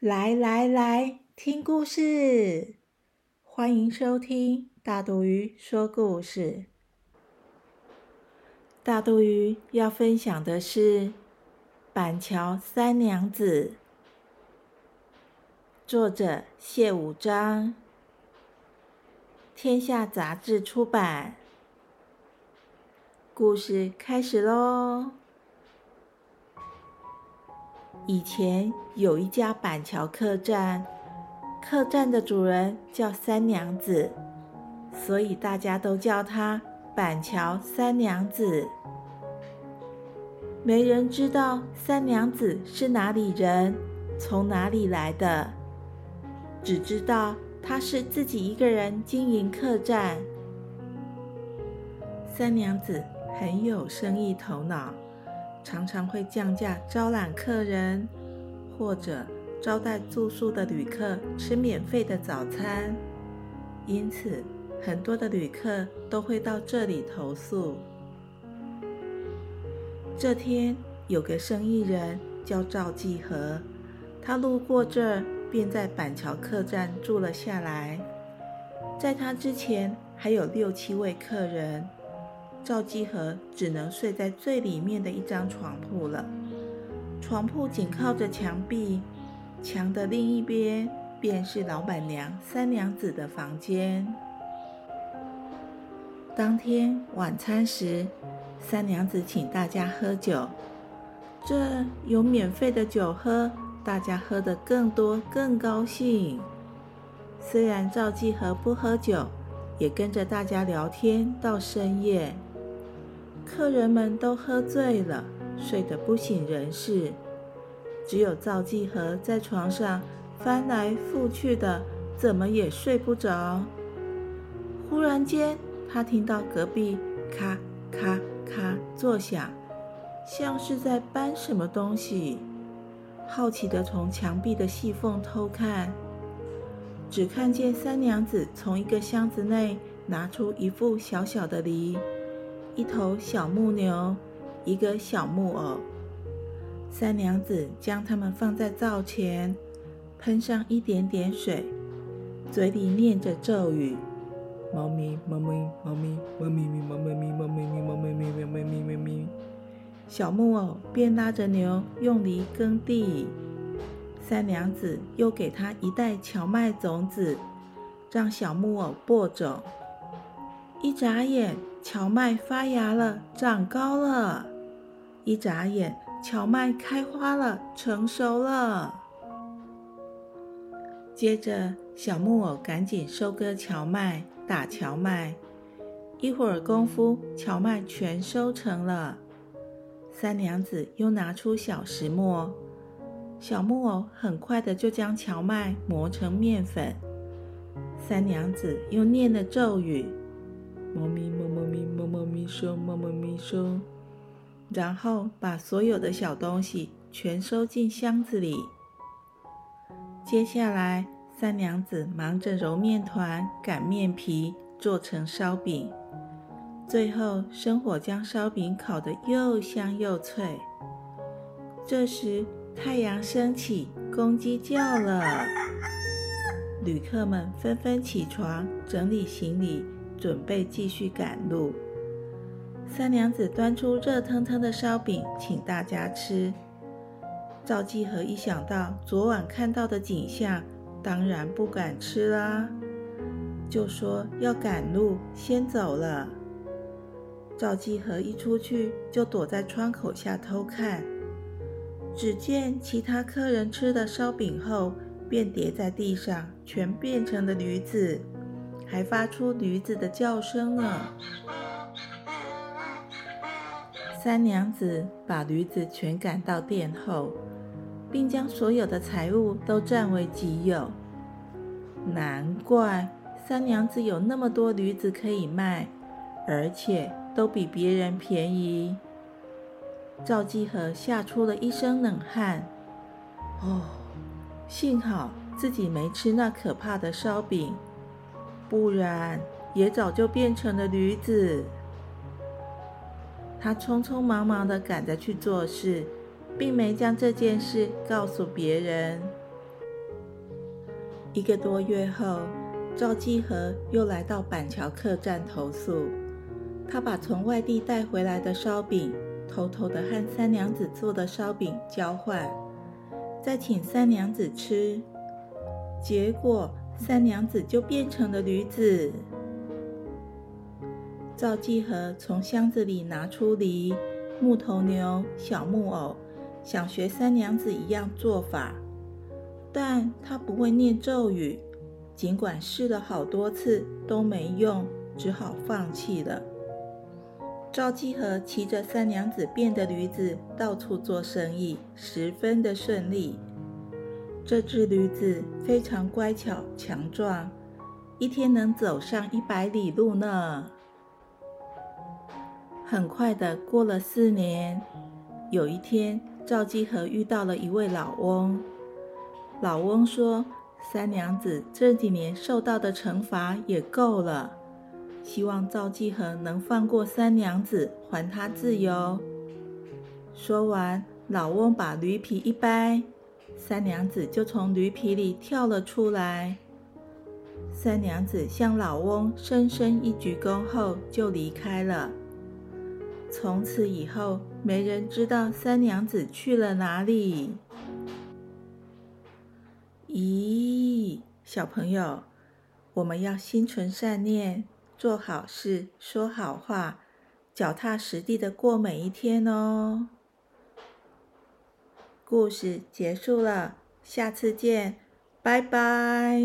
来来来，听故事！欢迎收听大肚鱼说故事。大肚鱼要分享的是《板桥三娘子》，作者谢五章，天下杂志出版。故事开始喽！以前有一家板桥客栈，客栈的主人叫三娘子，所以大家都叫她板桥三娘子。没人知道三娘子是哪里人，从哪里来的，只知道她是自己一个人经营客栈。三娘子很有生意头脑。常常会降价招揽客人，或者招待住宿的旅客吃免费的早餐，因此很多的旅客都会到这里投宿。这天有个生意人叫赵继和，他路过这儿，便在板桥客栈住了下来。在他之前还有六七位客人。赵继和只能睡在最里面的一张床铺了。床铺紧靠着墙壁，墙的另一边便是老板娘三娘子的房间。当天晚餐时，三娘子请大家喝酒，这有免费的酒喝，大家喝得更多更高兴。虽然赵继和不喝酒，也跟着大家聊天到深夜。客人们都喝醉了，睡得不省人事，只有赵继和在床上翻来覆去的，怎么也睡不着。忽然间，他听到隔壁咔咔咔作响，像是在搬什么东西。好奇地从墙壁的细缝偷看，只看见三娘子从一个箱子内拿出一副小小的梨。一头小木牛，一个小木偶，三娘子将它们放在灶前，喷上一点点水，嘴里念着咒语：“猫咪，猫咪，猫咪，猫咪咪，猫咪咪，猫咪咪，猫咪咪，猫咪咪咪咪。”小木偶便拉着牛用犁耕地。三娘子又给他一袋荞麦种子，让小木偶播种。一眨眼。荞麦发芽了，长高了；一眨眼，荞麦开花了，成熟了。接着，小木偶赶紧收割荞麦，打荞麦。一会儿功夫，荞麦全收成了。三娘子又拿出小石磨，小木偶很快的就将荞麦磨成面粉。三娘子又念了咒语。猫咪，猫猫咪，猫猫咪收，猫猫咪收，然后把所有的小东西全收进箱子里。接下来，三娘子忙着揉面团、擀面皮，做成烧饼。最后，生火将烧饼烤得又香又脆。这时，太阳升起，公鸡叫了，旅客们纷纷起床，整理行李。准备继续赶路。三娘子端出热腾腾的烧饼，请大家吃。赵继和一想到昨晚看到的景象，当然不敢吃啦，就说要赶路，先走了。赵继和一出去，就躲在窗口下偷看。只见其他客人吃了烧饼后，便跌在地上，全变成了驴子。还发出驴子的叫声呢。三娘子把驴子全赶到殿后，并将所有的财物都占为己有。难怪三娘子有那么多驴子可以卖，而且都比别人便宜。赵继和吓出了一身冷汗。哦，幸好自己没吃那可怕的烧饼，不然也早就变成了驴子。他匆匆忙忙地赶着去做事，并没将这件事告诉别人。一个多月后，赵继和又来到板桥客栈投宿。他把从外地带回来的烧饼，偷偷地和三娘子做的烧饼交换，再请三娘子吃。结果，三娘子就变成了驴子。赵继和从箱子里拿出梨、木头牛、小木偶，想学三娘子一样做法。但他不会念咒语，尽管试了好多次都没用，只好放弃了。赵继和骑着三娘子变的驴子到处做生意，十分的顺利。这只驴子非常乖巧强壮，一天能走上一百里路呢。很快的过了四年，有一天，赵继和遇到了一位老翁。老翁说：“三娘子这几年受到的惩罚也够了，希望赵继和能放过三娘子，还她自由。”说完，老翁把驴皮一掰，三娘子就从驴皮里跳了出来。三娘子向老翁深深一鞠躬后就离开了。从此以后，没人知道三娘子去了哪里。咦，小朋友，我们要心存善念，做好事，说好话，脚踏实地的过每一天哦。故事结束了，下次见，拜拜。